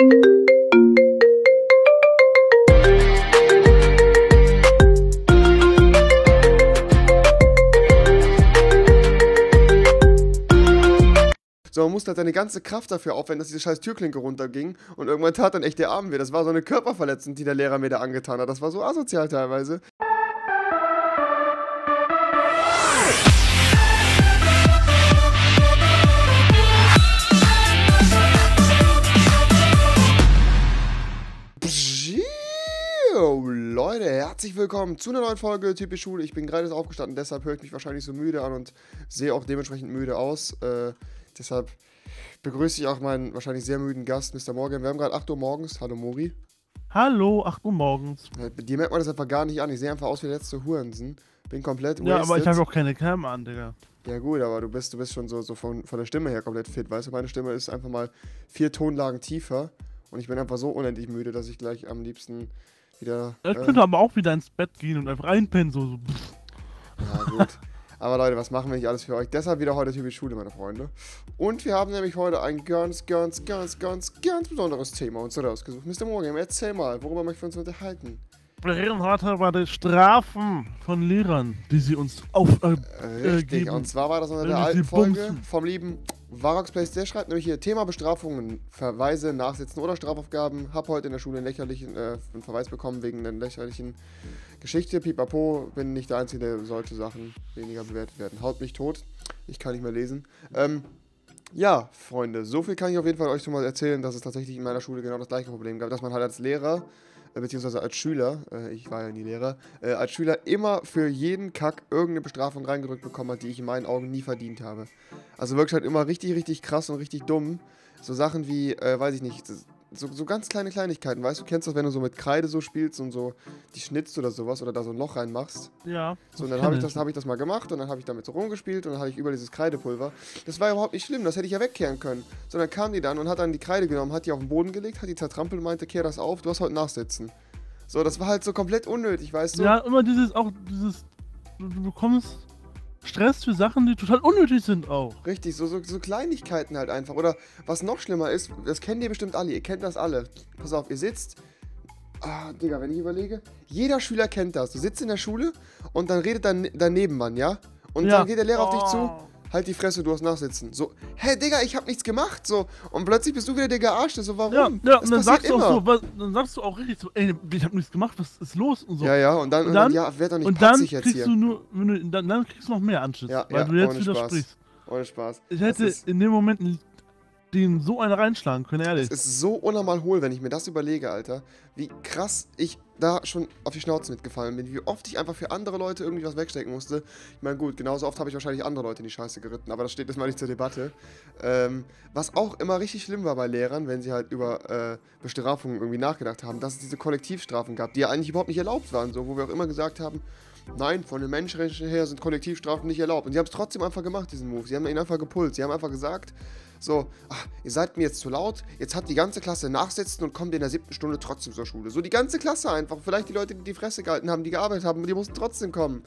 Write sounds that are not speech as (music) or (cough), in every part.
So, man musste halt seine ganze Kraft dafür aufwenden, dass diese scheiß Türklinke runterging. Und irgendwann tat dann echt der Arm weh. Das war so eine Körperverletzung, die der Lehrer mir da angetan hat. Das war so asozial teilweise. Herzlich willkommen zu einer neuen Folge Typisch Schule. Ich bin gerade aufgestanden, deshalb höre ich mich wahrscheinlich so müde an und sehe auch dementsprechend müde aus. Äh, deshalb begrüße ich auch meinen wahrscheinlich sehr müden Gast, Mr. Morgan. Wir haben gerade 8 Uhr morgens. Hallo Mori. Hallo, 8 Uhr morgens. Äh, Dir merkt man das einfach gar nicht an. Ich sehe einfach aus wie der letzte Hurensen. Bin komplett Ja, aber ich wasted. habe auch keine Cam an, Digga. Ja gut, aber du bist, du bist schon so, so von, von der Stimme her komplett fit. Weißt du, meine Stimme ist einfach mal vier Tonlagen tiefer. Und ich bin einfach so unendlich müde, dass ich gleich am liebsten wieder... Ich äh, könnte aber auch wieder ins Bett gehen und einfach einpennen, so. so. Ja, gut. Aber Leute, was machen wir nicht alles für euch? Deshalb wieder heute typisch Schule, meine Freunde. Und wir haben nämlich heute ein ganz, ganz, ganz, ganz, ganz besonderes Thema uns rausgesucht. Mr. Morgan, erzähl mal, worüber möchten wir uns unterhalten? Wir reden heute über die Strafen von Lehrern, die sie uns auf. Äh, Äh, Richtig, geben. und zwar war das unter der alten Folge vom lieben Varox Place. Der schreibt nämlich hier Thema Bestrafungen, Verweise, Nachsitzen oder Strafaufgaben. Hab heute in der Schule einen lächerlichen äh, einen Verweis bekommen wegen einer lächerlichen Geschichte. Pipapo, bin nicht der Einzige, der solche Sachen weniger bewertet werden. Haut mich tot. Ich kann nicht mehr lesen. Ähm, ja, Freunde, so viel kann ich auf jeden Fall euch schon mal erzählen, dass es tatsächlich in meiner Schule genau das gleiche Problem gab, dass man halt als Lehrer, beziehungsweise als Schüler, äh, ich war ja nie Lehrer, äh, als Schüler immer für jeden Kack irgendeine Bestrafung reingedrückt bekommen hat, die ich in meinen Augen nie verdient habe. Also wirklich halt immer richtig, richtig krass und richtig dumm. So Sachen wie, äh, weiß ich nicht, so, so ganz kleine Kleinigkeiten, weißt du, kennst das, wenn du so mit Kreide so spielst und so die schnitzt oder sowas oder da so ein Loch reinmachst. ja. So, und dann habe ich, das- hab ich das mal gemacht und dann habe ich damit so rumgespielt und dann hatte ich über dieses Kreidepulver. Das war überhaupt nicht schlimm, das hätte ich ja wegkehren können. Sondern kam die dann und hat dann die Kreide genommen, hat die auf den Boden gelegt, hat die zertrampelt und meinte, kehr das auf, du hast heute nachsitzen. So, das war halt so komplett unnötig, weißt du? Ja, immer dieses, auch dieses. Du bekommst Stress für Sachen, die total unnötig sind auch. Richtig, so, so, so Kleinigkeiten halt einfach. Oder was noch schlimmer ist, das kennt ihr bestimmt alle, ihr kennt das alle. Pass auf, ihr sitzt. Ah, Digga, wenn ich überlege, jeder Schüler kennt das. Du sitzt in der Schule und dann redet dein, dein Nebenmann, ja? Und Ja. dann geht der Lehrer auf dich zu, Oh. Halt die Fresse, du hast nachsitzen. So, hä, Digga, ich hab nichts gemacht. So, und plötzlich bist du wieder der Gearschte. So, warum? Ja, ja, und dann sagst du auch so, was, dann sagst du auch richtig so, ey, ich hab nichts gemacht, was ist los und so. Ja, ja, und dann, Und und dann, dann- ja, werd doch nicht und dann jetzt kriegst hier. du nur, wenn du, dann, dann kriegst du noch mehr Anschiss, Ja, weil ja, du jetzt ohne Spaß. widersprichst. Ohne Spaß. Ich hätte in dem Moment den so einen reinschlagen können, ehrlich. Es ist so unnormal hohl, wenn ich mir das überlege, Alter. Wie krass ich da schon auf die Schnauze mitgefallen bin. Wie oft ich einfach für andere Leute irgendwie was wegstecken musste. Ich meine, gut, genauso oft habe ich wahrscheinlich andere Leute in die Scheiße geritten, aber das steht jetzt mal nicht zur Debatte. Ähm, was auch immer richtig schlimm war bei Lehrern, wenn sie halt über äh, Bestrafungen irgendwie nachgedacht haben, dass es diese Kollektivstrafen gab, die ja eigentlich überhaupt nicht erlaubt waren, so, wo wir auch immer gesagt haben, Nein, von den Menschenrechten her sind Kollektivstrafen nicht erlaubt. Und sie haben es trotzdem einfach gemacht, diesen Move. Sie haben ihn einfach gepult. Sie haben einfach gesagt, so, ach, ihr seid mir jetzt zu laut, jetzt hat die ganze Klasse nachsitzen und kommt in der siebten Stunde trotzdem zur Schule. So die ganze Klasse einfach. Vielleicht die Leute, die die Fresse gehalten haben, die gearbeitet haben, die mussten trotzdem kommen.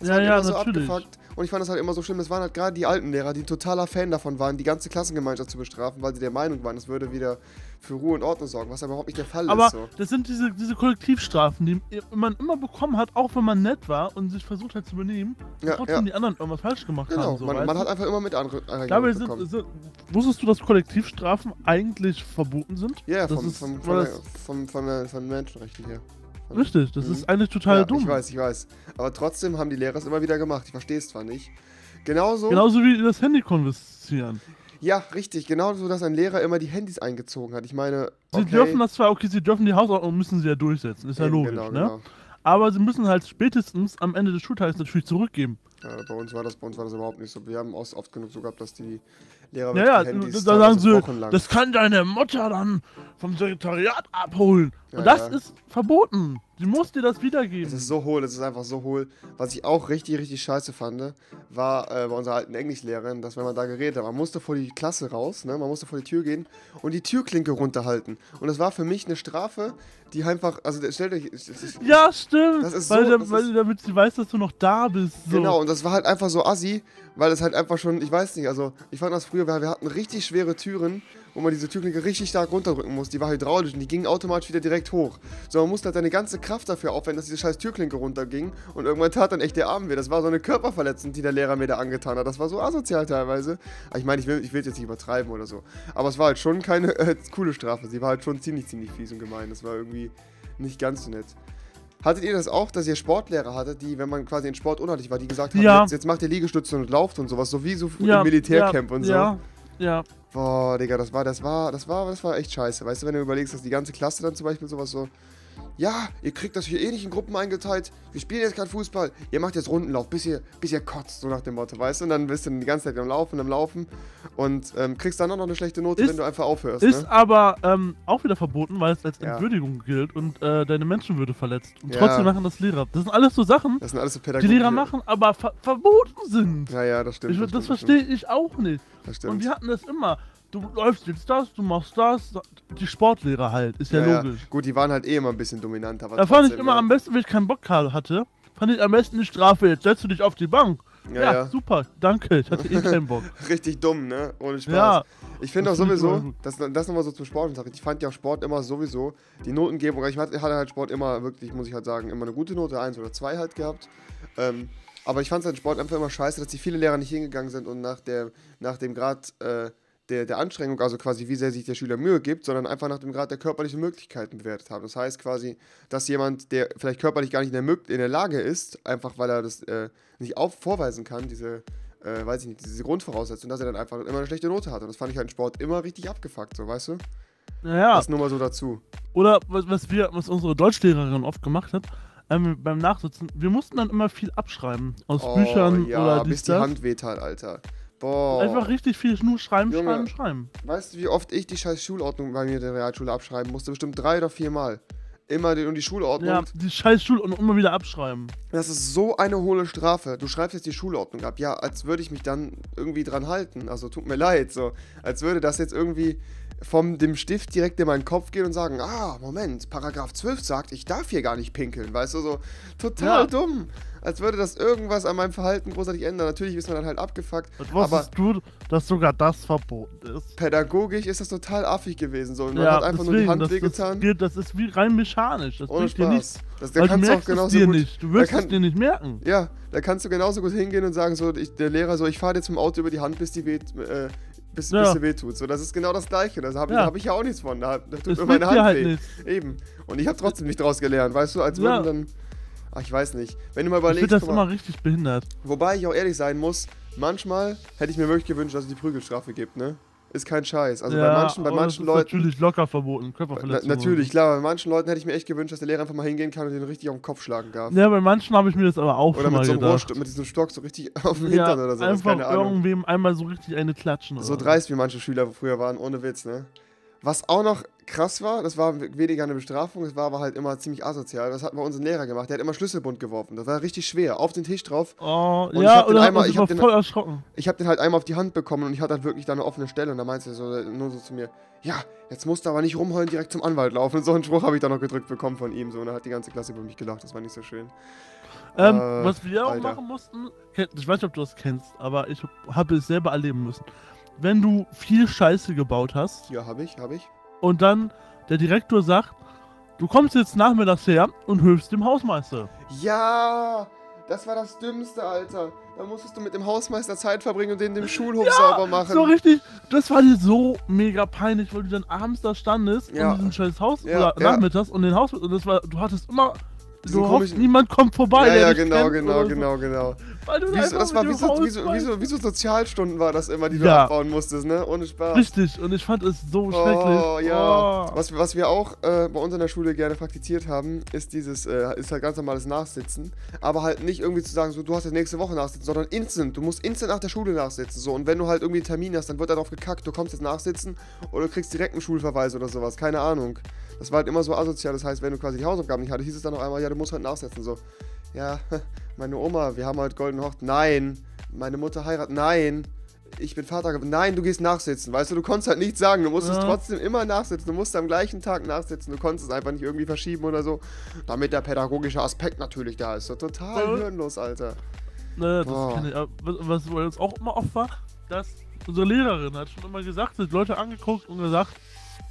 Das Ja, hat ja, immer so natürlich. abgefuckt. Und ich fand das halt immer so schlimm. Das waren halt gerade die alten Lehrer, die totaler Fan davon waren, die ganze Klassengemeinschaft zu bestrafen, weil sie der Meinung waren, es würde wieder für Ruhe und Ordnung sorgen, was aber überhaupt nicht der Fall Aber ist. So. das sind diese, diese Kollektivstrafen, die man immer bekommen hat, auch wenn man nett war und sich versucht hat zu benehmen, Ja, trotzdem ja. die anderen irgendwas falsch gemacht Genau, haben. So, man, man hat einfach immer mit anderen Dabei bekommen. sind, sind, wusstest du, dass Kollektivstrafen eigentlich verboten sind? Ja, das vom, vom, von, der, vom, von, der, von Menschenrechten her. Richtig, das Mhm. ist eigentlich total ja, dumm. Ich weiß, ich weiß. Aber trotzdem haben die Lehrer es immer wieder gemacht. Ich verstehe es zwar nicht. Genauso. Genauso wie das Handy konfiszieren. Ja, richtig. Genauso, dass ein Lehrer immer die Handys eingezogen hat. Ich meine. Sie okay, dürfen das zwar, okay, sie dürfen die Hausordnung müssen sie ja durchsetzen, ist ja logisch, genau, ne? genau. Aber sie müssen halt spätestens am Ende des Schultages natürlich zurückgeben. Ja, bei uns war das, bei uns war das überhaupt nicht so. Wir haben oft genug so gehabt, dass die Lehrer Ja, ja, die Handys da sagen sie, wochenlang- das kann deine Mutter dann vom Sekretariat abholen. Ja, Und das ja. ist verboten. Sie muss dir das wiedergeben. Es ist so hohl, es ist einfach so hohl. Was ich auch richtig, richtig scheiße fand, war äh, bei unserer alten Englischlehrerin, dass wenn man da geredet hat, man musste vor die Klasse raus, ne? man musste vor die Tür gehen und die Türklinke runterhalten. Und das war für mich eine Strafe, die einfach, also stellt euch, es- ja, stimmt. Das ist weil, so- da- das weil ist- damit sie weiß, dass du noch da bist. So. Genau, und das war halt einfach so assi, weil es halt einfach schon, ich weiß nicht, also ich fand das früher, wir, hatten richtig schwere Türen wo man diese Türklinke richtig stark runterdrücken muss. Die war hydraulisch und die ging automatisch wieder direkt hoch. So, man musste halt seine ganze Kraft dafür aufwenden, dass diese scheiß Türklinke runterging. Und irgendwann tat dann echt der Arm weh. Das war so eine Körperverletzung, die der Lehrer mir da angetan hat. Das war so asozial teilweise. Aber ich meine, ich will, ich jetzt nicht übertreiben oder so. Aber es war halt schon keine (laughs) äh, coole Strafe. Sie war halt schon ziemlich, ziemlich fies und gemein. Das war irgendwie nicht ganz so nett. Hattet ihr das auch, dass ihr Sportlehrer hattet, die, wenn man quasi in Sport unartig war, die gesagt haben, Ja. jetzt, jetzt macht ihr Liegestütze und lauft und sowas, so wie so Ja, im Militärcamp ja, und so. Ja, ja. Boah, Digga, das war, das war, das war, das war echt scheiße. Weißt du, wenn du überlegst, dass die ganze Klasse dann zum Beispiel sowas so, ja, ihr kriegt das hier eh nicht in Gruppen eingeteilt, wir spielen jetzt kein Fußball, ihr macht jetzt Rundenlauf, bis ihr, bis ihr kotzt, so nach dem Motto, weißt du? Und dann bist du die ganze Zeit am Laufen, am Laufen und ähm, kriegst dann auch noch eine schlechte Note, Ist- wenn du einfach aufhörst, Ist ne? aber ähm, auch wieder verboten, weil es als Ja. Entwürdigung gilt und äh, deine Menschenwürde verletzt. Und Ja. trotzdem machen das Lehrer. Das sind alles so Sachen, Das sind alles so die. Lehrer machen, aber ver verboten sind. Ja, ja, das stimmt. Ich, das stimmt, verstehe ich auch nicht. Das Und wir hatten das immer. Du läufst jetzt das, du machst das. Die Sportlehrer halt, ist ja, Ja, logisch. Gut, die waren halt eh immer ein bisschen dominanter. Da fand ich immer ja. am besten, wenn ich keinen Bock hatte, fand ich am besten die Strafe. Jetzt setzt du dich auf die Bank. Ja, Ja, ja. super, danke. Ich hatte eh (laughs) keinen Bock. Richtig dumm, ne? Ohne Spaß. Ja, Ich finde auch sowieso, das, das nochmal so zum Sport. Ich fand ja Sport immer sowieso, die Notengebung, ich hatte halt Sport immer wirklich, muss ich halt sagen, immer eine gute Note, 1 oder 2 halt gehabt. Ähm, aber ich fand es halt Sport einfach immer scheiße, dass die viele Lehrer nicht hingegangen sind und nach, der, nach dem Grad äh, der, der Anstrengung, also quasi wie sehr sich der Schüler Mühe gibt, sondern einfach nach dem Grad der körperlichen Möglichkeiten bewertet haben. Das heißt quasi, dass jemand, der vielleicht körperlich gar nicht in der, in der Lage ist, einfach weil er das äh, nicht auf, vorweisen kann, diese, äh, weiß ich nicht, diese Grundvoraussetzung, dass er dann einfach immer eine schlechte Note hat. Und das fand ich halt im Sport immer richtig abgefuckt, so, weißt du? naja. Das nur mal so dazu. Oder was, was wir, was unsere Deutschlehrerin oft gemacht hat, ähm, beim Nachsitzen, wir mussten dann immer viel abschreiben. Aus Büchern Oh, ja, oder bis die das. Hand wehtat, Alter. Boah. Einfach richtig viel nur schreiben, Junge. schreiben, schreiben. Weißt du, wie oft ich die scheiß Schulordnung bei mir in der Realschule abschreiben musste? Bestimmt drei oder vier Mal. Immer die, und die Schulordnung. Ja, die scheiß Schule und immer wieder abschreiben. Das ist so eine hohle Strafe. Du schreibst jetzt die Schulordnung ab. Ja, als würde ich mich dann irgendwie dran halten. Also tut mir leid, so. Als würde das jetzt irgendwie vom dem Stift direkt in meinen Kopf gehen und sagen, ah, Moment, Paragraph 12 sagt, ich darf hier gar nicht pinkeln. Weißt du, so total Ja. dumm. Als würde das irgendwas an meinem Verhalten großartig ändern. Natürlich ist man dann halt abgefuckt. Und Aber wusstest du, dass sogar das verboten ist? pädagogisch ist das total affig gewesen. So. Man ja, hat einfach nur die Hand das, wehgetan. Das, das ist wie rein mechanisch. Das Ohne bringt dir nichts. Spaß. Das, da kannst du auch genauso dir gut. nicht. Du wirst kann- es dir nicht merken. Ja, da kannst du genauso gut hingehen und sagen, so, ich, der Lehrer so, ich fahre dir zum Auto über die Hand, bis die weht, äh, bis, Ja. bis sie wehtut. So, das ist genau das Gleiche. Da habe ich, Ja. hab ich ja auch nichts von. Da, da tut Es mir meine Hand halt weh. nichts. Eben. Und ich habe trotzdem nicht draus gelernt, weißt du, als Ja. würden dann. Ach, ich weiß nicht. Wenn du mal Ich überlegst, das guck mal, immer richtig behindert. wobei ich auch ehrlich sein muss, manchmal hätte ich mir wirklich gewünscht, dass es die Prügelstrafe gibt, ne? Ist kein Scheiß. Also bei manchen, bei manchen Leuten. natürlich locker verboten. Na, Körperverletzung. natürlich, klar, bei manchen Leuten hätte ich mir echt gewünscht, dass der Lehrer einfach mal hingehen kann und den richtig auf den Kopf schlagen darf. Ja, bei manchen habe ich mir das aber auch Oder schon mit mal so gedacht. Rohrstock, mit diesem Stock so richtig (laughs) auf dem ja, Hintern oder sowas, einfach keine Ahnung. irgendwem einmal so richtig eine klatschen. So oder dreist wie manche Schüler früher waren, ohne Witz, ne? Was auch noch krass war, das war weniger eine Bestrafung, es war aber halt immer ziemlich asozial. Das hat mal unser Lehrer gemacht. Der hat immer Schlüsselbund geworfen. Das war richtig schwer. Auf den Tisch drauf. Oh, Und ich ja, hab den oder einmal- ich hab den- voll erschrocken. Ich habe den halt einmal auf die Hand bekommen und ich hatte halt wirklich da eine offene Stelle. Und da meinte er so, nur so zu mir, ja, jetzt musst du aber nicht rumheulen, direkt zum Anwalt laufen. Und so einen Spruch habe ich dann noch gedrückt bekommen von ihm. So, und da hat die ganze Klasse über mich gelacht. Das war nicht so schön. Ähm, Äh, was wir auch Alter. machen mussten, ich weiß nicht, ob du das kennst, aber ich habe es selber erleben müssen. Wenn du viel Scheiße gebaut hast Ja, habe ich, habe ich. und dann der Direktor sagt, du kommst jetzt nachmittags her und hilfst dem Hausmeister. Ja, das war das Dümmste, Alter. Da musstest du mit dem Hausmeister Zeit verbringen und den dem Schulhof sauber machen. So richtig, das war dir so mega peinlich, weil du dann abends da standest Ja. in diesem scheiß Haus Ja, oder ja. nachmittags und den Haus und das war, du hattest immer, Diesen du hoffst, niemand kommt vorbei. ja, ja, genau, genau, so. genau, genau. Weil du Wie so, einfach das war wie so, wie, so, wie, so, wie so Sozialstunden war das immer, die du Ja. abbauen musstest, ne? Ohne Spaß. Richtig, und ich fand es so Oh, schrecklich. ja. Oh. Was, was wir auch äh, bei uns in der Schule gerne praktiziert haben, ist dieses, äh, ist halt ganz normales Nachsitzen. Aber halt nicht irgendwie zu sagen, so, du hast jetzt nächste Woche nachsitzen, sondern instant. Du musst instant nach der Schule nachsitzen. So. Und wenn du halt irgendwie einen Termin hast, dann wird darauf gekackt, du kommst jetzt nachsitzen oder du kriegst direkt einen Schulverweis oder sowas. Keine Ahnung. Das war halt immer so asozial. Das heißt, wenn du quasi die Hausaufgaben nicht hattest, hieß es dann noch einmal, ja, du musst halt nachsitzen. So, ja, (laughs) meine Oma, wir haben halt goldene Hochzeit. Nein. Meine Mutter heiratet. Nein. Ich bin Vater geworden. Nein, du gehst nachsitzen. Weißt du, du konntest halt nichts sagen. Du musstest Ja. trotzdem immer nachsitzen. Du musst am gleichen Tag nachsitzen. Du konntest es einfach nicht irgendwie verschieben oder so. Damit der pädagogische Aspekt natürlich da ist. So total Ja. hirnlos, Alter. Ne, das kann ich, was bei uns auch immer oft war, dass unsere Lehrerin hat schon immer gesagt, sie hat Leute angeguckt und gesagt,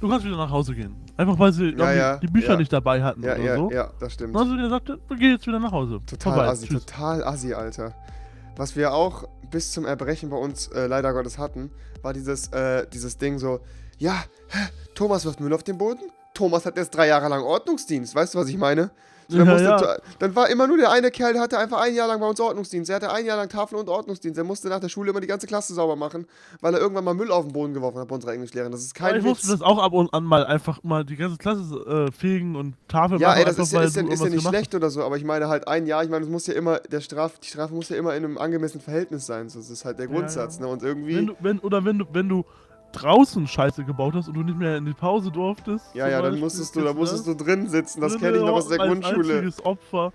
du kannst wieder nach Hause gehen. Einfach weil sie irgendwie ja, die Bücher ja. nicht dabei hatten Ja, oder ja, so. ja, das stimmt. Dann haben sie gesagt, gehen jetzt wieder nach Hause. Total Vorbei. assi, Tschüss. total assi, Alter. Was wir auch bis zum Erbrechen bei uns äh, leider Gottes hatten, war dieses, äh, dieses Ding so, ja, hä, Thomas wirft Müll auf den Boden? Thomas hat jetzt drei Jahre lang Ordnungsdienst, weißt du, was ich meine? So, dann, Ja, musste, ja. dann war immer nur der eine Kerl, der hatte einfach ein Jahr lang bei uns Ordnungsdienst. Er hatte ein Jahr lang Tafel und Ordnungsdienst. Er musste nach der Schule immer die ganze Klasse sauber machen, weil er irgendwann mal Müll auf den Boden geworfen hat bei unserer Englischlehrerin. Das ist Aber kein ich musste Witz. das auch ab und an mal einfach mal die ganze Klasse äh, fegen und Tafel Ja, machen, ey, das einfach, ist, ja- ist, ja, ist ja nicht schlecht oder so, aber ich meine halt ein Jahr, ich meine, es muss ja immer, der Straf, die Strafe muss ja immer in einem angemessenen Verhältnis sein. So, das ist halt der Ja, Grundsatz, ja. ne? Und irgendwie. Wenn du, wenn, oder wenn du, wenn du draußen Scheiße gebaut hast und du nicht mehr in die Pause durftest. ja, ja, dann musstest du, da musstest das? du drin sitzen. Das kenne ich noch aus der als Grundschule. einziges Opfer.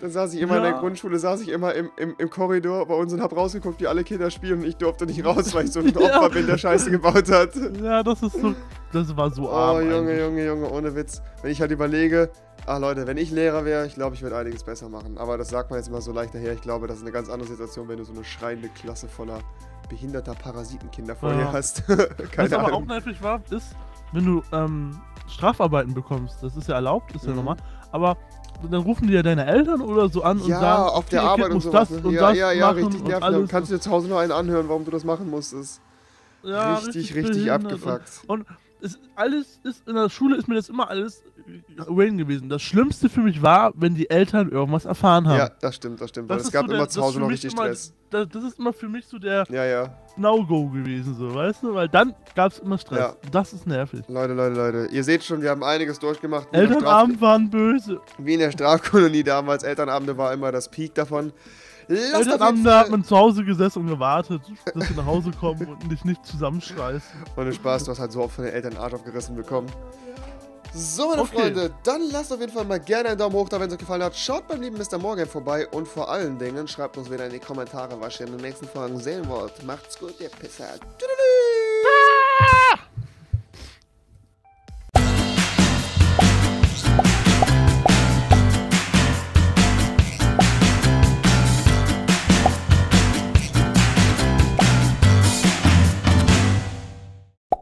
Dann saß ich immer in der Ja. Grundschule, saß ich immer im, im, im Korridor bei uns und hab rausgeguckt, wie alle Kinder spielen und ich durfte nicht raus, weil ich so ein (laughs) Ja. Opfer bin, der Scheiße gebaut hat. Ja, das ist so. Das war so Oh, arm. Junge, eigentlich. Junge, Junge, ohne Witz. Wenn ich halt überlege, ah Leute, wenn ich Lehrer wäre, ich glaube, ich würde einiges besser machen. Aber das sagt man jetzt immer so leicht daher. Ich glaube, das ist eine ganz andere Situation, wenn du so eine schreiende Klasse voller behinderter Parasitenkinder vor Ja. dir hast. (laughs) Was aber auch Ahnung. nervig war, ist, wenn du ähm, Strafarbeiten bekommst. Das ist ja erlaubt, ist ja Mhm. normal. Aber dann rufen die ja deine Eltern oder so an und Ja, sagen, auf der okay, Kind Arbeit und muss sowas. das ne? und ja, das ja, ja, machen richtig und nervig. alles. Dann kannst du dir zu Hause noch einen anhören, warum du das machen musstest. Ja, richtig, richtig behindert. abgefuckt. Und, und es, alles ist, in der Schule ist mir das immer alles Wayne gewesen. Das Schlimmste für mich war, wenn die Eltern irgendwas erfahren haben. Ja, das stimmt, das stimmt. Weil Das es ist gab so immer zu ist Hause für noch mich richtig immer- Stress. Das, das ist immer für mich so der Ja, ja. No-Go gewesen, so, weißt du? Weil dann gab es immer Stress. Ja. Das ist nervig. Leute, Leute, Leute. Ihr seht schon, wir haben einiges durchgemacht. Elternabend waren böse. Wie in der Strafkolonie damals. Elternabende war immer das Peak davon. Jeden Elternabend da hat man zu Hause gesessen und gewartet, dass sie nach Hause kommen und dich nicht zusammenschreien. Ohne Spaß, du hast halt so oft von den Eltern Arsch aufgerissen bekommen. So, meine Okay. Freunde, dann lasst auf jeden Fall mal gerne einen Daumen hoch da, wenn es euch gefallen hat. Schaut beim lieben Mr. Morgan vorbei und vor allen Dingen schreibt uns wieder in die Kommentare, was ihr in den nächsten Folgen sehen wollt. Macht's gut, ihr Pisser. Tüdelü!